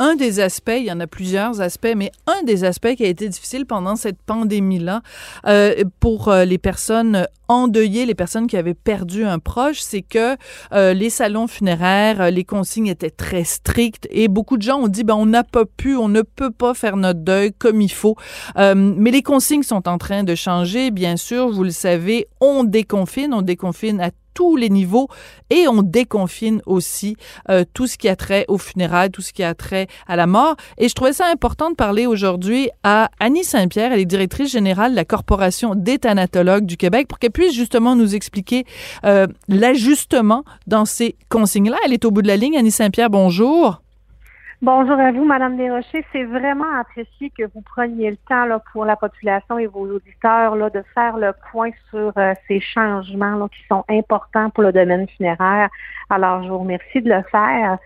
Un des aspects, il y en a plusieurs aspects, mais un des aspects qui a été difficile pendant cette pandémie-là euh, pour euh, les personnes endeuillées, les personnes qui avaient perdu un proche, c'est que euh, les salons funéraires, euh, les consignes étaient très strictes et beaucoup de gens ont dit ben on n'a pas pu, on ne peut pas faire notre deuil comme il faut. Euh, mais les consignes sont en train de changer, bien sûr, vous le savez, on déconfine, on déconfine à tous les niveaux et on déconfine aussi euh, tout ce qui a trait aux funérailles, tout ce qui a trait à la mort. Et je trouvais ça important de parler aujourd'hui à Annie Saint-Pierre, elle est directrice générale de la Corporation des thanatologues du Québec, pour qu'elle puisse justement nous expliquer euh, l'ajustement dans ces consignes-là. Elle est au bout de la ligne. Annie Saint-Pierre, bonjour. Bonjour à vous, Madame Desrochers. C'est vraiment apprécié que vous preniez le temps là, pour la population et vos auditeurs là, de faire le point sur euh, ces changements là, qui sont importants pour le domaine funéraire. Alors, je vous remercie de le faire.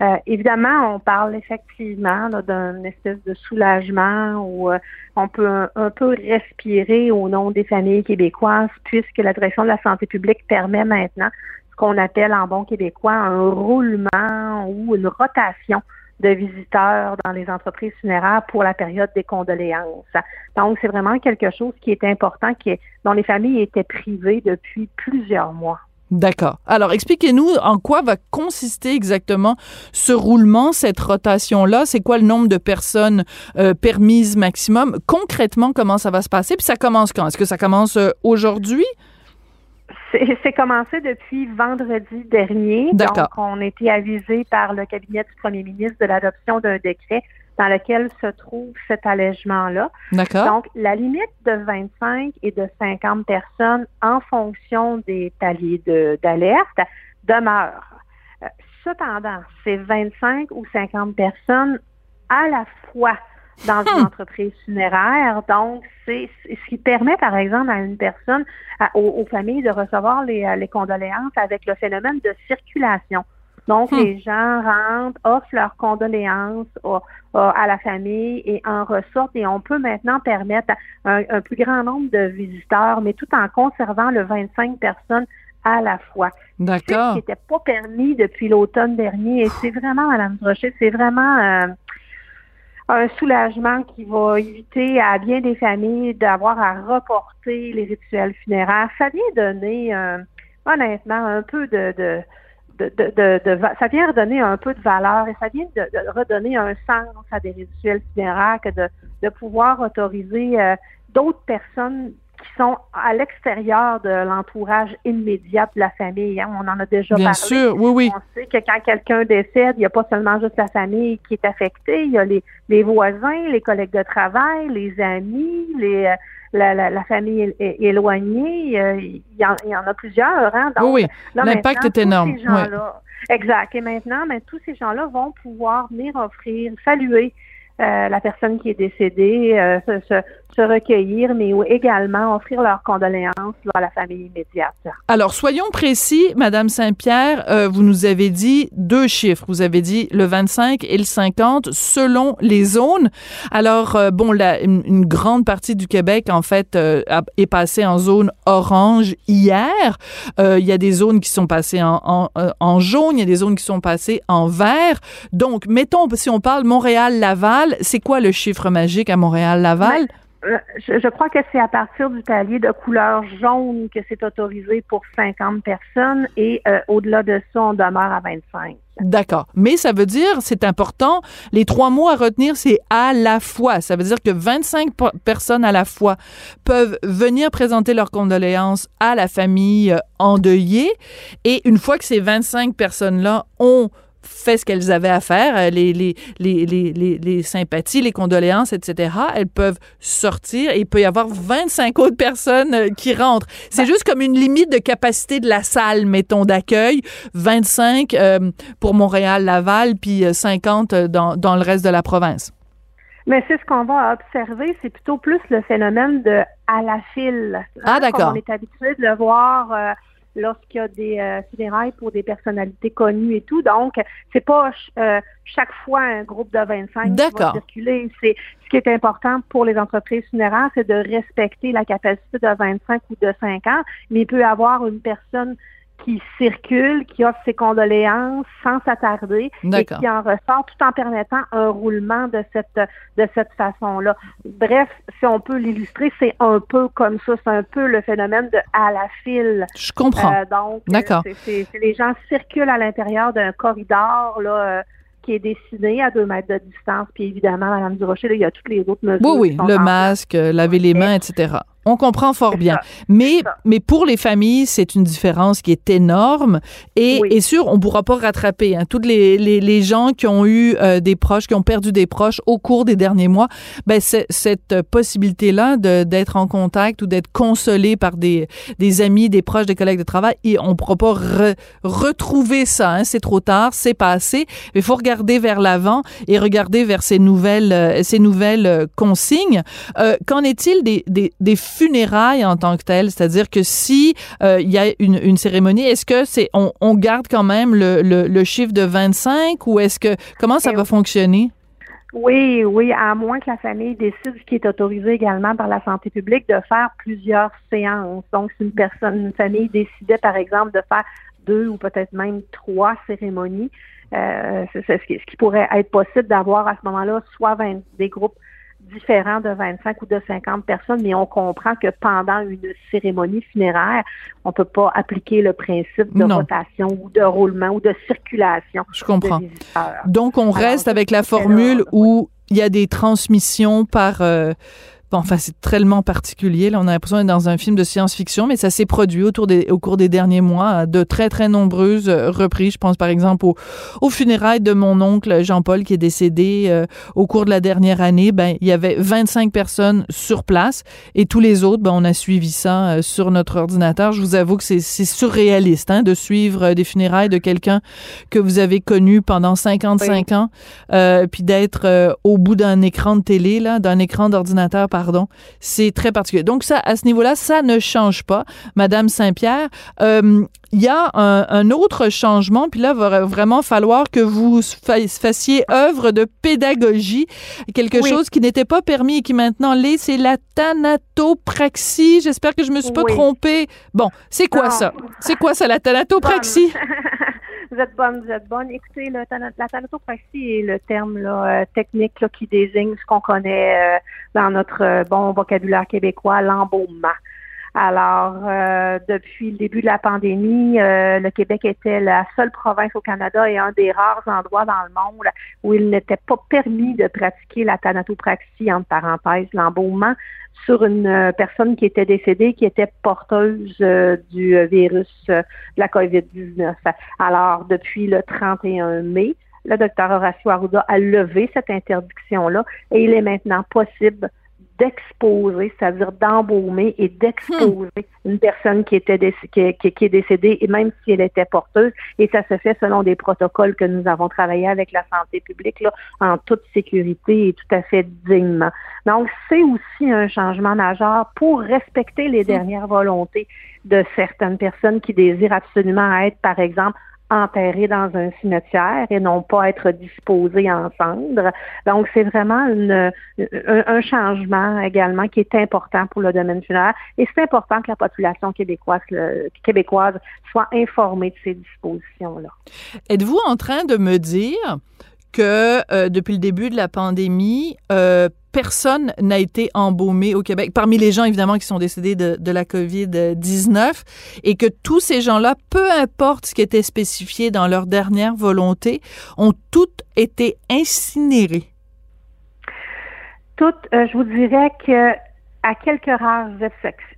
Euh, évidemment, on parle effectivement là, d'une espèce de soulagement où euh, on peut un, un, peu respirer au nom des familles québécoises, puisque la direction de la santé publique permet maintenant ce qu'on appelle en bon québécois un roulement ou une rotation de visiteurs dans les entreprises funéraires pour la période des condoléances. Donc, c'est vraiment quelque chose qui est important, qui dont les familles étaient privées depuis plusieurs mois. D'accord. Alors, expliquez-nous en quoi va consister exactement ce roulement, cette rotation-là. C'est quoi le nombre de personnes euh, permises maximum? Concrètement, comment ça va se passer? Puis ça commence quand? Est-ce que ça commence euh, aujourd'hui? C'est commencé depuis vendredi dernier. Donc, on a été avisé par le cabinet du premier ministre de l'adoption d'un décret dans lequel se trouve cet allègement-là. D'accord. Donc, la limite de 25 et de 50 personnes en fonction des paliers d'alerte demeure. Euh, cependant, c'est 25 ou 50 personnes à la fois dans une entreprise funéraire. Donc, c'est ce qui permet, par exemple, à une personne, aux, familles de recevoir les, les, condoléances avec le phénomène de circulation. Donc, les gens rentrent, offrent leurs condoléances à la famille et en ressortent. Et on peut maintenant permettre un, un plus grand nombre de visiteurs, mais tout en conservant le 25 personnes à la fois. D'accord. Ce qui n'était pas permis depuis l'automne dernier. Et c'est vraiment, Madame Brochet, c'est vraiment euh, un soulagement qui va éviter à bien des familles d'avoir à reporter les rituels funéraires. Ça vient donner, euh, honnêtement, un peu de, de de, de, ça vient redonner un peu de valeur et ça vient de, redonner un sens à des rituels funéraires que de, pouvoir autoriser euh, d'autres personnes qui sont à l'extérieur de l'entourage immédiat de la famille. Hein. On en a déjà Bien parlé. sûr, oui, oui. On sait que quand quelqu'un décède, il n'y a pas seulement juste la famille qui est affectée, il y a les, les voisins, les collègues de travail, les amis, les euh, la, la, la, famille éloignée, euh, il, y en, il, y en, a plusieurs. Hein? Donc, oui, oui. l'impact est énorme. Exact. Et maintenant, mais tous ces gens-là vont pouvoir venir offrir, saluer la personne qui est décédée, euh, se, recueillir, mais également offrir leurs condoléances à la famille immédiate. Alors, soyons précis, Madame Saint-Pierre, euh, vous nous avez dit deux chiffres. Vous avez dit le 25 et le 50 selon les zones. Alors, euh, bon, une, grande partie du Québec, en fait, est passée en zone orange hier. Il y a des zones qui sont passées en, en jaune, il y a des zones qui sont passées en vert. Donc, mettons, si on parle Montréal-Laval, c'est quoi le chiffre magique à Montréal-Laval? Je, je, crois que c'est à partir du palier de couleur jaune que c'est autorisé pour 50 personnes et euh, au-delà de ça, on demeure à 25. D'accord. Mais ça veut dire, c'est important, les trois mots à retenir, c'est à la fois. Ça veut dire que 25 personnes à la fois peuvent venir présenter leurs condoléances à la famille endeuillée. Et une fois que ces 25 personnes-là ont fait ce qu'elles avaient à faire, euh, les, les, les, les, les sympathies, les condoléances, etc., elles peuvent sortir et il peut y avoir 25 autres personnes euh, qui rentrent. C'est juste comme une limite de capacité de la salle, mettons, d'accueil. 25 pour Montréal-Laval, puis 50 dans, dans le reste de la province. Mais c'est ce qu'on va observer, c'est plutôt plus le phénomène de à la file. Ah, d'accord. on est habitué de le voir euh, lorsqu'il y a des euh, pour des personnalités connues et tout. Donc, c'est pas euh, chaque fois un groupe de 25 qui va circuler. C'est ce qui est important pour les entreprises funéraires, c'est de respecter la capacité de 25 ou de 50, mais il peut y avoir une personne qui circule, qui offre ses condoléances sans s'attarder et qui en ressort tout en permettant un roulement de cette de cette façon-là. Bref, si on peut l'illustrer, c'est un peu comme ça, c'est un peu le phénomène de à la file. Je comprends. Euh, donc, D'accord. C'est, les gens circulent à l'intérieur d'un corridor là. Euh, qui est dessiné à deux mètres de distance. Puis évidemment, Mme Durocher, là, il y a toutes les autres mesures. Oui, oui, le masque, laver les mains, etc. On comprend fort bien. mais, mais pour les familles, c'est une différence qui est énorme. Et, et sûr, on ne pourra pas rattraper. Hein. Toutes les, les, les, gens qui ont eu euh, des proches, qui ont perdu des proches au cours des derniers mois, ben, cette possibilité-là d'être en contact ou d'être consolé par des, des amis, des proches, des collègues de travail, et on ne pourra pas retrouver ça. Hein. C'est trop tard, c'est passé. Il faut regarder vers l'avant et regarder vers ces nouvelles, euh, ces nouvelles euh, consignes. Qu'en est-il des, des, des funérailles en tant que telles, c'est-à-dire que si euh, il y a une, cérémonie, est-ce que c'est on, garde quand même le, chiffre de 25 ou est-ce que comment ça va fonctionner? Oui, oui, à moins que la famille décide, ce qui est autorisé également par la santé publique, de faire plusieurs séances. Donc, si une personne, une famille décidait, par exemple, de faire deux ou peut-être même trois cérémonies, euh, c'est ce qui, pourrait être possible d'avoir à ce moment-là soit des groupes différent de 25 ou de 50 personnes, mais on comprend que pendant une cérémonie funéraire, on peut pas appliquer le principe de rotation ou de roulement ou de circulation. Je comprends. Donc, on reste avec la formule où il y a des transmissions par euh, enfin, c'est tellement particulier. Là, on a l'impression d'être dans un film de science-fiction, mais ça s'est produit autour des, au cours des derniers mois de très, très nombreuses euh, reprises. Je pense, par exemple, au, au funérailles de mon oncle Jean-Paul qui est décédé euh, au cours de la dernière année. Ben, il y avait 25 personnes sur place et tous les autres, ben, on a suivi ça euh, sur notre ordinateur. Je vous avoue que c'est surréaliste hein, de suivre des funérailles de quelqu'un que vous avez connu pendant 55 ans, euh, puis d'être au bout d'un écran de télé, là, d'un écran d'ordinateur par pardon. C'est très particulier. Donc ça, à ce niveau-là, ça ne change pas, Madame Saint-Pierre. Euh, il y a un, autre changement, puis là, il va vraiment falloir que vous fassiez œuvre de pédagogie, quelque chose qui n'était pas permis et qui maintenant l'est, c'est la thanatopraxie. J'espère que je me suis pas trompée. Bon, c'est quoi ça? C'est quoi ça, la thanatopraxie? Vous êtes bonne, vous êtes bonne. Écoutez, la thanatopraxie est le terme là, euh, technique là, qui désigne ce qu'on connaît euh, dans notre euh, bon vocabulaire québécois, l'embaumement. Alors, depuis le début de la pandémie, le Québec était la seule province au Canada et un des rares endroits dans le monde où il n'était pas permis de pratiquer la thanatopraxie, entre parenthèses, l'embaumement, sur une euh, personne qui était décédée, qui était porteuse euh, du euh, virus de la COVID-19. Alors, depuis le 31 mai, le docteur Horacio Arruda a levé cette interdiction-là et il est maintenant possible d'exposer, c'est-à-dire d'embaumer et d'exposer hmm. une personne qui était qui, est décédée, et même si elle était porteuse, et ça se fait selon des protocoles que nous avons travaillé avec la santé publique là, en toute sécurité et tout à fait dignement. Donc, c'est aussi un changement majeur pour respecter les hmm. dernières volontés de certaines personnes qui désirent absolument être, par exemple, enterrés dans un cimetière et non pas être disposés en cendres. Donc, c'est vraiment un, changement également qui est important pour le domaine funéraire et c'est important que la population québécoise, soit informée de ces dispositions-là. Êtes-vous en train de me dire que euh, depuis le début de la pandémie, euh, personne n'a été embaumé au Québec, parmi les gens évidemment qui sont décédés de, la COVID-19, et que tous ces gens-là, peu importe ce qui était spécifié dans leur dernière volonté, ont toutes été incinérés. Toutes, euh, je vous dirais que à quelques rares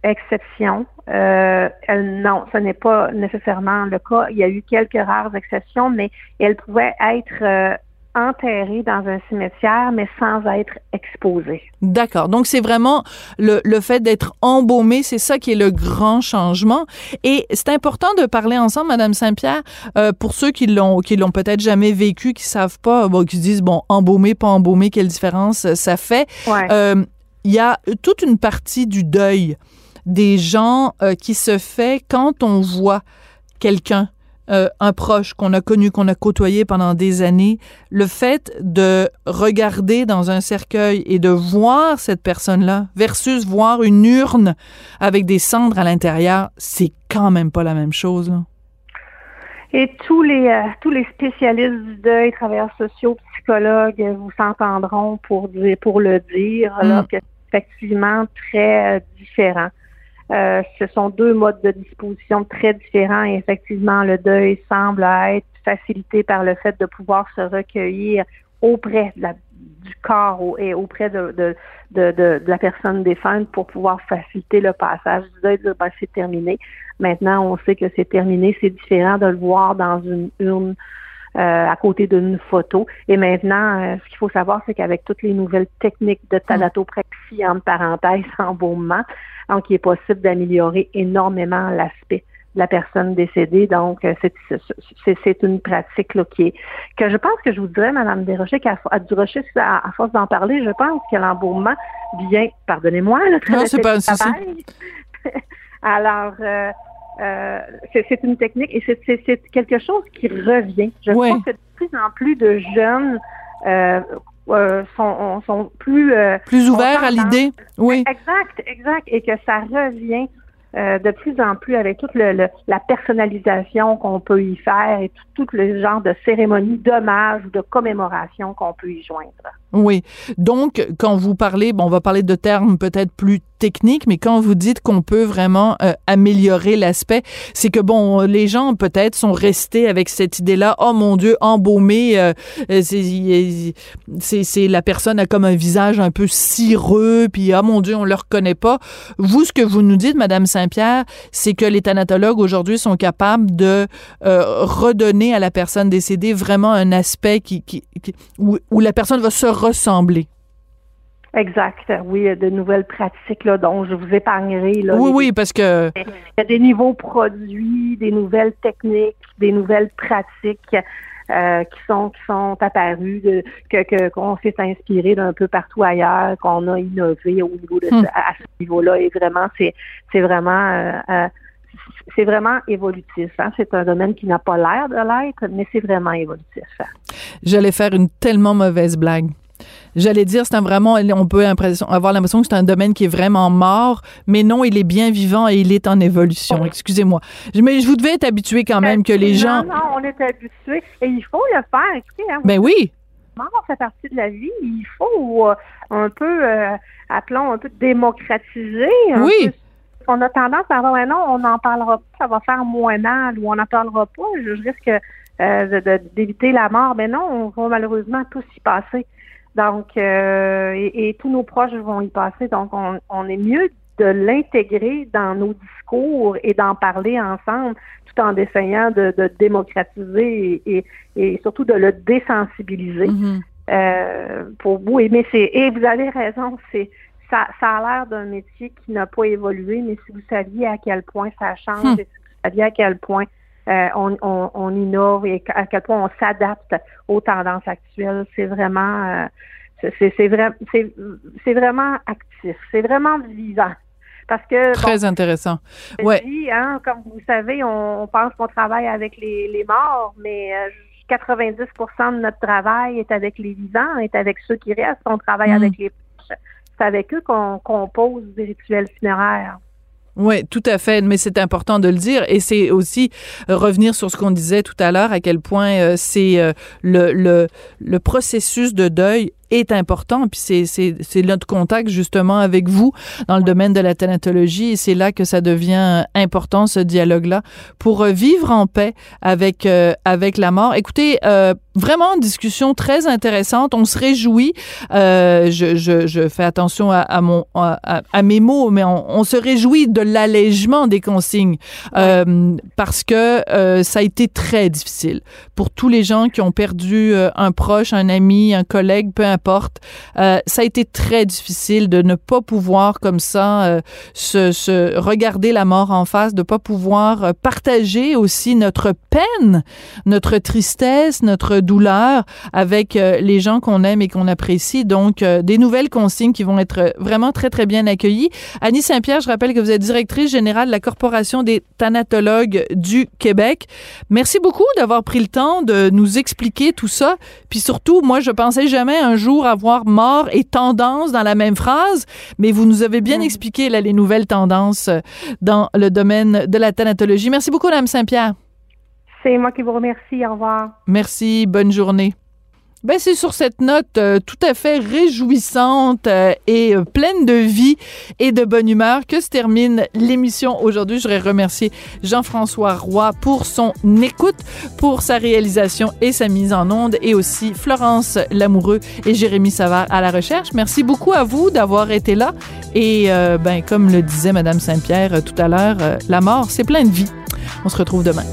exceptions, euh, non, ce n'est pas nécessairement le cas. Il y a eu quelques rares exceptions, mais elle pouvait être euh, enterrée dans un cimetière, mais sans être exposée. D'accord. Donc, c'est vraiment le, le fait d'être embaumé, c'est ça qui est le grand changement. Et c'est important de parler ensemble, Madame Saint-Pierre, euh, pour ceux qui l'ont qui l'ont peut-être jamais vécu, qui savent pas, bon, qui se disent, bon, embaumé, pas embaumé, quelle différence ça fait. Ouais. Euh, il y a toute une partie du deuil des gens euh, qui se fait quand on voit quelqu'un, euh, un proche qu'on a connu, qu'on a côtoyé pendant des années, le fait de regarder dans un cercueil et de voir cette personne-là versus voir une urne avec des cendres à l'intérieur, c'est quand même pas la même chose. Là. Et tous les euh, tous les spécialistes du deuil, travailleurs sociaux, psychologues, vous s'entendront pour dire pour le dire là, Mm. que c'est effectivement très euh, différent. Euh, ce sont deux modes de disposition très différents et effectivement le deuil semble être facilité par le fait de pouvoir se recueillir auprès du corps et auprès de la personne défunte pour pouvoir faciliter le passage du deuil, dire ben, c'est terminé. Maintenant, on sait que c'est terminé. C'est différent de le voir dans une urne euh, à côté d'une photo. Et maintenant, euh, ce qu'il faut savoir, c'est qu'avec toutes les nouvelles techniques de thanatopraxie, entre parenthèses, embaumement, donc il est possible d'améliorer énormément l'aspect de la personne décédée. Donc, euh, c'est- une pratique là, qui est que je pense que je vous dirais, Madame Desrochers, qu'à à à, à force d'en parler, je pense que l'embaumement vient, pardonnez-moi, le Non, c'est pas un souci. Alors, euh, euh, c'est une technique et c'est- quelque chose qui revient. Je Ouais. pense que de plus en plus de jeunes euh, euh, sont, sont plus euh, Plus On ouvert à l'idée, oui. Exact, exact. Et que ça revient de plus en plus avec toute le, le- la personnalisation qu'on peut y faire et tout, tout le genre de cérémonie d'hommage ou de commémoration qu'on peut y joindre. Oui. Donc, quand vous parlez, bon, on va parler de termes peut-être plus techniques, mais quand vous dites qu'on peut vraiment euh, améliorer l'aspect, c'est que, bon, les gens peut-être sont restés avec cette idée-là, oh mon Dieu, embaumé, euh, euh, c'est- la personne a comme un visage un peu cireux, puis, ah mon Dieu, on le reconnaît pas. Vous, ce que vous nous dites, Madame Saint-Pierre, c'est que les thanatologues aujourd'hui sont capables de redonner à la personne décédée vraiment un aspect qui, où la personne va se ressembler. Exact. Oui, il y a de nouvelles pratiques là, dont je vous épargnerai. Là, oui, les- oui, parce que Il y a des nouveaux produits, des nouvelles techniques, des nouvelles pratiques euh, qui sont qui sont apparues, de, que qu'on s'est inspiré d'un peu partout ailleurs, qu'on a innové au niveau de Hmm. à ce niveau-là. Et vraiment, c'est c'est vraiment euh, euh, c'est vraiment évolutif. Hein? C'est un domaine qui n'a pas l'air de l'être, mais c'est vraiment évolutif. j'allais faire une tellement mauvaise blague. J'allais dire, c'est un vraiment, on peut avoir l'impression que c'est un domaine qui est vraiment mort, mais non, il est bien vivant et il est en évolution. Excusez-moi. Mais je vous devais être habitué quand même que les gens. Non, non, on est habitué et il faut le faire. Écoutez, hein, Ben oui, mort fait partie de la vie. Il faut euh, un peu, euh, appelons un peu démocratiser. un Oui. peu. On a tendance à avoir, non, on n'en parlera pas, ça va faire moins mal ou on n'en parlera pas. Je, risque euh, d'éviter la mort. Mais non, on va malheureusement tous y passer. Donc, euh, et, et tous nos proches vont y passer. Donc, on, on est mieux de l'intégrer dans nos discours et d'en parler ensemble, tout en essayant de, de démocratiser et, et, et surtout de le désensibiliser Mhm. euh, pour vous. Et, mais c'est, et vous avez raison, c'est ça, ça a l'air d'un métier qui n'a pas évolué, mais si vous saviez à quel point ça change, Hmm. et si vous saviez à quel point euh, on, on, on innove et à quel point on s'adapte aux tendances actuelles, c'est vraiment euh, c'est, c'est, c'est, vrai, c'est, c'est vraiment actif, c'est vraiment vivant. Parce que bon, très intéressant. Ouais. dis, hein, comme vous savez, on, on pense qu'on travaille avec les, les morts, mais euh, 90% de notre travail est avec les vivants, est avec ceux qui restent. On travaille Mm. avec les proches. C'est avec eux qu'on compose des rituels funéraires. Oui, tout à fait, mais c'est important de le dire et c'est aussi euh, revenir sur ce qu'on disait tout à l'heure, à quel point euh, c'est euh, le, le, le processus de deuil est important. Puis c'est, notre contact justement avec vous dans le domaine de la thanatologie et c'est là que ça devient important ce dialogue-là pour euh, vivre en paix avec euh, avec la mort. Écoutez, euh, vraiment une discussion très intéressante. On se réjouit. Euh, je, je, je, fais attention à, à mon à, à, mes mots, mais on, on se réjouit de l'allègement des consignes euh, parce que euh, ça a été très difficile pour tous les gens qui ont perdu euh, un proche, un ami, un collègue, peu importe. Euh, ça a été très difficile de ne pas pouvoir comme ça euh, se, se, regarder la mort en face, de pas pouvoir partager aussi notre peine, notre tristesse, notre douleur avec euh, les gens qu'on aime et qu'on apprécie. Donc, euh, des nouvelles consignes qui vont être vraiment très, très bien accueillies. Annie Saint-Pierre, je rappelle que vous êtes directrice générale de la Corporation des thanatologues du Québec. Merci beaucoup d'avoir pris le temps de nous expliquer tout ça. Puis surtout, moi, je pensais jamais un jour avoir mort et tendance dans la même phrase, mais vous nous avez bien mmh. expliqué là, les nouvelles tendances euh, dans le domaine de la thanatologie. Merci beaucoup, Mme Saint-Pierre. C'est moi qui vous remercie. Au revoir. Merci. Bonne journée. Ben, c'est sur cette note euh, tout à fait réjouissante euh, et euh, pleine de vie et de bonne humeur que se termine l'émission aujourd'hui. Je voudrais remercier Jean-François Roy pour son écoute, pour sa réalisation et sa mise en onde et aussi Florence Lamoureux et Jérémy Savard à la recherche. Merci beaucoup à vous d'avoir été là et ben, comme le disait Madame Saint-Pierre tout à l'heure, la mort, c'est plein de vie. On se retrouve demain.